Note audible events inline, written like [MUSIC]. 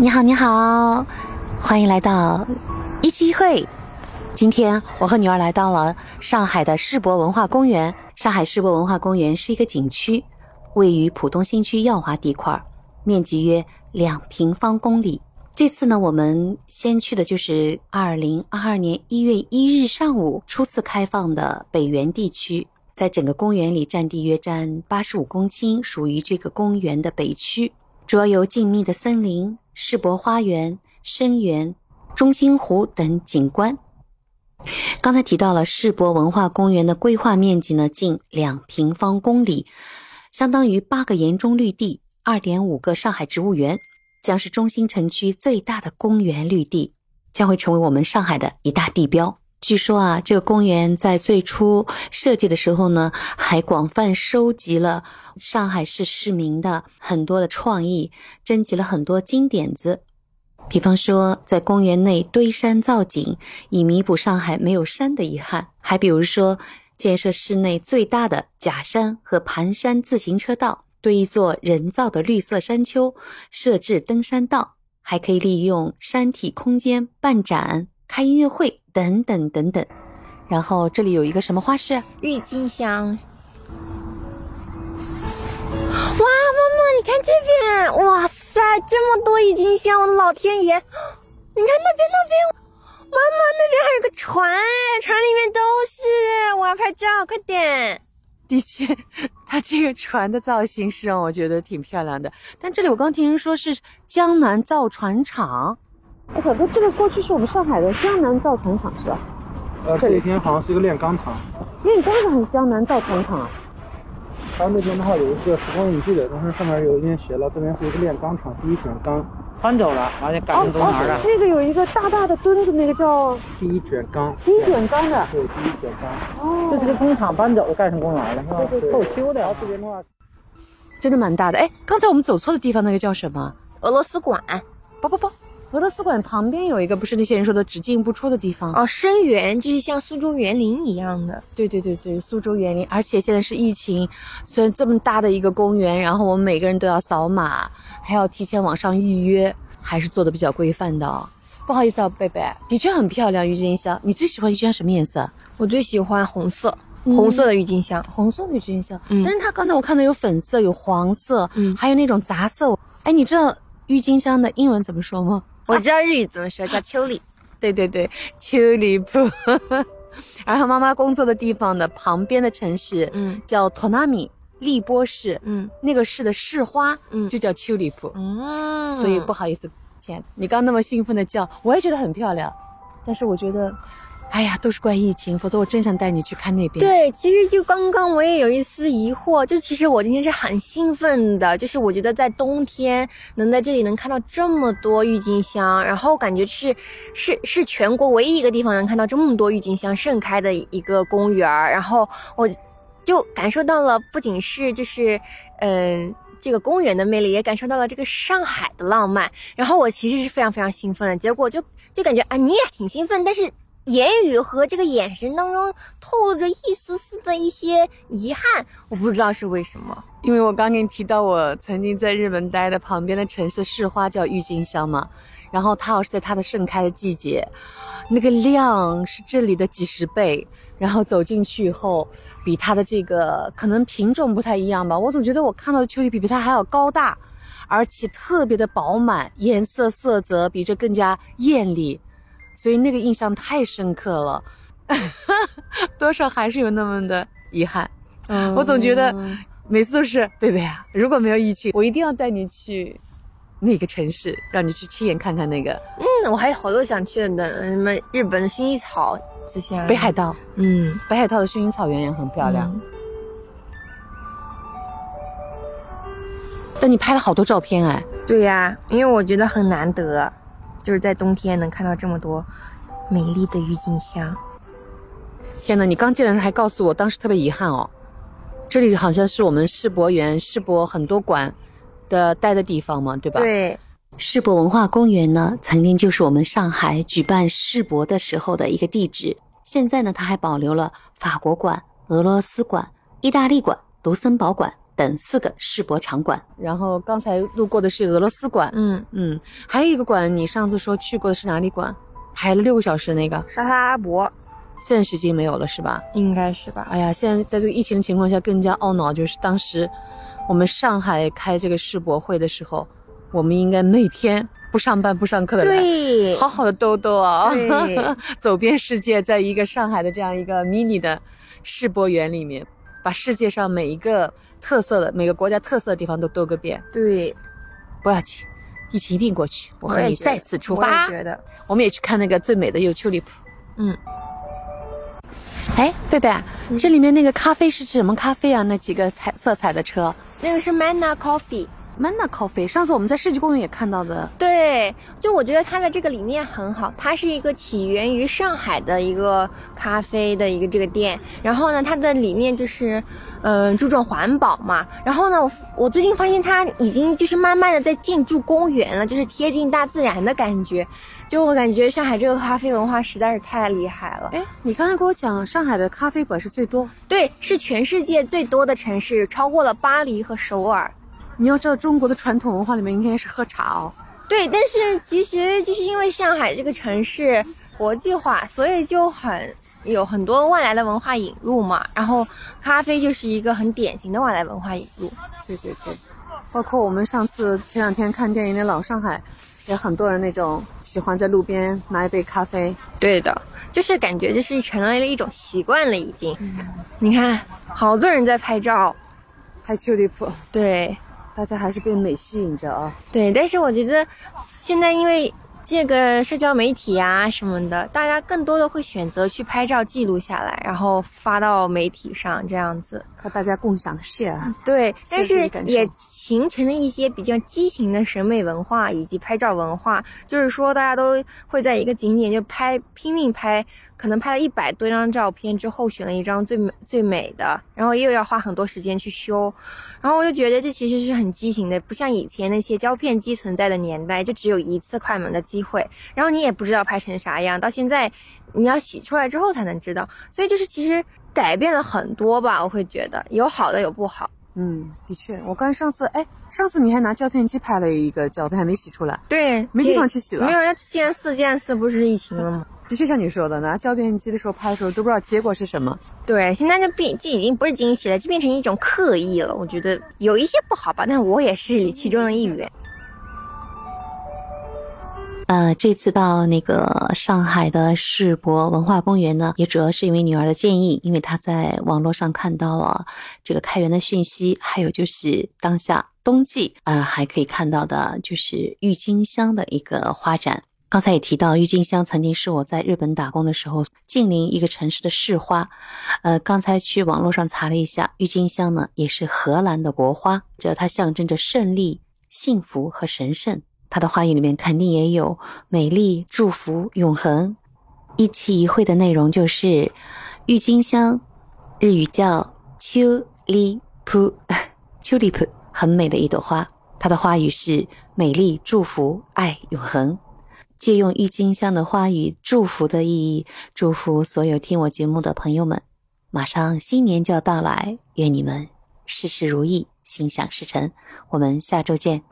你好，你好，欢迎来到一期一会。今天我和女儿来到了上海的世博文化公园。上海世博文化公园是一个景区，位于浦东新区耀华地块，面积约两平方公里。这次呢，我们先去的就是二零二二年一月一日上午初次开放的北园地区，在整个公园里占地约占八十五公顷，属于这个公园的北区，主要由静谧的森林。世博花园、深园、中心湖等景观。刚才提到了世博文化公园的规划面积呢，近两平方公里，相当于八个园中绿地、二点五个上海植物园，将是中心城区最大的公园绿地，将会成为我们上海的一大地标。据说啊，这个公园在最初设计的时候呢，还广泛收集了上海市市民的很多的创意，征集了很多金点子。比方说，在公园内堆山造景，以弥补上海没有山的遗憾；还比如说，建设市内最大的假山和盘山自行车道，堆一座人造的绿色山丘，设置登山道，还可以利用山体空间办展、开音乐会。等等等等，然后这里有一个什么花市？郁金香。哇，妈妈，你看这边，哇塞，这么多郁金香，我的老天爷！你看那边那边，妈妈那边还有个船，船里面都是，我要拍照，快点。的确，它这个船的造型是让我觉得挺漂亮的。但这里我刚听人说是江南造船厂。哎，小哥，这个过去是我们上海的江南造船厂是吧？呃，这里边好像是一个炼钢厂。炼钢厂还是江南造船厂啊？它那边的话有一个时光印记的，但是上面有一边写了，这边是一个炼钢厂，第一卷钢搬走了，完了改成东南了。那个有一个大大的墩子，那个叫第一卷钢。第一卷钢的。对，第一卷钢。哦。这是个工厂搬走了，盖成公园了，是吧？对对。后修的。这边的话，真的蛮大的。哎，刚才我们走错的地方，那个叫什么？俄罗斯馆。不不不。俄罗斯馆旁边有一个，不是那些人说的只进不出的地方哦。深园就是像苏州园林一样的，对对对对，苏州园林。而且现在是疫情，虽然这么大的一个公园，然后我们每个人都要扫码，还要提前网上预约，还是做的比较规范的。不好意思啊，贝贝，的确很漂亮，郁金香。你最喜欢郁金香什么颜色？我最喜欢红色，红色的郁金香，红色的郁金香。嗯，但是它刚才我看到有粉色，有黄色，嗯，还有那种杂色。哎，你知道郁金香的英文怎么说吗？我知道日语怎么说，叫 [LAUGHS] 秋里。对对对，秋里铺。[LAUGHS] 然后妈妈工作的地方的旁边的城市，嗯，叫托纳米利波市，嗯，那个市的市花，嗯，就叫秋里铺。嗯，所以不好意思，亲爱的，你刚那么兴奋的叫，我也觉得很漂亮，但是我觉得。哎呀，都是怪疫情，否则我真想带你去看那边。对，其实就刚刚我也有一丝疑惑，就其实我今天是很兴奋的，就是我觉得在冬天能在这里能看到这么多郁金香，然后感觉是是是全国唯一一个地方能看到这么多郁金香盛开的一个公园，然后我就感受到了不仅是就是嗯这个公园的魅力，也感受到了这个上海的浪漫，然后我其实是非常非常兴奋的，结果就就感觉啊你也挺兴奋，但是。言语和这个眼神当中透露着一丝丝的一些遗憾，我不知道是为什么。因为我刚给你提到我曾经在日本待的旁边的城市市花叫郁金香嘛，然后它要是在它的盛开的季节，那个量是这里的几十倍，然后走进去以后，比它的这个可能品种不太一样吧，我总觉得我看到的秋梨比比它还要高大，而且特别的饱满，颜色色泽比这更加艳丽。所以那个印象太深刻了，[LAUGHS] 多少还是有那么的遗憾。嗯，我总觉得每次都是贝贝啊，如果没有疫情，我一定要带你去那个城市，让你去亲眼看看那个。嗯，我还有好多想去的，什么日本的薰衣草之前北海道，嗯，北海道的薰衣草园也很漂亮。但你拍了好多照片哎。对呀，因为我觉得很难得。就是在冬天能看到这么多美丽的郁金香。天哪！你刚进来时还告诉我，当时特别遗憾哦。这里好像是我们世博园、世博很多馆的待的地方嘛，对吧？对。世博文化公园呢，曾经就是我们上海举办世博的时候的一个地址。现在呢，它还保留了法国馆、俄罗斯馆、意大利馆、卢森堡馆。等四个世博场馆。然后刚才路过的是俄罗斯馆，嗯，嗯，还有一个馆，你上次说去过的是哪里馆？排了六个小时的那个，沙特阿拉伯现在时间没有了是吧？应该是吧？哎呀，现在在这个疫情的情况下，更加懊恼，就是当时我们上海开这个世博会的时候，我们应该每天不上班不上课的来。对，好好的兜兜啊，[LAUGHS] 走遍世界，在一个上海的这样一个 mini 的世博园里面，把世界上每一个特色的每个国家特色的地方都兜个遍。对，不要紧，疫情一定过去，我和你再次出发我。觉得，我们也去看那个最美的有丘里普。嗯，哎，贝贝，这里面那个咖啡是指什么咖啡啊？那几个彩色彩的车那个是 Manna Coffee。，Manna Coffee。上次我们在世纪公园也看到的。对，就我觉得它的这个理念很好，它是一个起源于上海的一个咖啡的一个这个店，然后呢，它的理念就是，嗯、注重环保嘛。然后呢，我我最近发现它已经就是慢慢的在进驻公园了，就是贴近大自然的感觉。就我感觉上海这个咖啡文化实在是太厉害了。哎，你刚才跟我讲，上海的咖啡馆是最多。对，是全世界最多的城市，超过了巴黎和首尔。你要知道，中国的传统文化里面应该是喝茶哦。对，但是其实就是因为上海这个城市国际化，所以就很有很多外来的文化引入嘛。然后咖啡就是一个很典型的外来文化引入。对对对，包括我们上次前两天看电影的《老上海》，也很多人那种喜欢在路边拿一杯咖啡。对的，就是感觉就是成为了一种习惯了，已经。你看，好多人在拍照。拍丘里普，对大家还是被美吸引着啊。对，但是我觉得现在因为这个社交媒体啊什么的，大家更多的会选择去拍照记录下来，然后发到媒体上这样子。和大家共享 share。[LAUGHS] 对，但是也形成了一些比较畸形的审美文化以及拍照文化，就是说大家都会在一个景点就拍拼命拍，可能拍了一百多张照片之后选了一张最美最美的，然后又要花很多时间去修，然后我就觉得这其实是很畸形的，不像以前那些胶片机存在的年代，就只有一次快门的机会，然后你也不知道拍成啥样，到现在你要洗出来之后才能知道，所以就是其实改变了很多吧，我会觉得有好的有不好。嗯，的确，我刚上次，哎，上次你还拿胶片机拍了一个照片，还没洗出来。对，没地方去洗了没有，人见四四见四不是疫情了吗？的确像你说的，拿胶片机的时候拍的时候都不知道结果是什么。对，现在就变，这已经不是惊喜了，就变成一种刻意了。我觉得有一些不好吧，但我也是其中的一员。呃，这次到那个上海的世博文化公园呢，也主要是因为女儿的建议，因为她在网络上看到了这个开园的讯息，还有就是当下冬季，呃，还可以看到的就是郁金香的一个花展。刚才也提到，郁金香曾经是我在日本打工的时候近邻一个城市的市花。呃，刚才去网络上查了一下，郁金香呢也是荷兰的国花，这它象征着胜利、幸福和神圣。它的花语里面肯定也有美丽、祝福、永恒。一期一会的内容就是郁金香，日语叫秋丽普，秋丽普，很美的一朵花。它的花语是美丽、祝福、爱、永恒。借用郁金香的花语祝福的意义，祝福所有听我节目的朋友们。马上新年就要到来，愿你们事事如意，心想事成。我们下周见。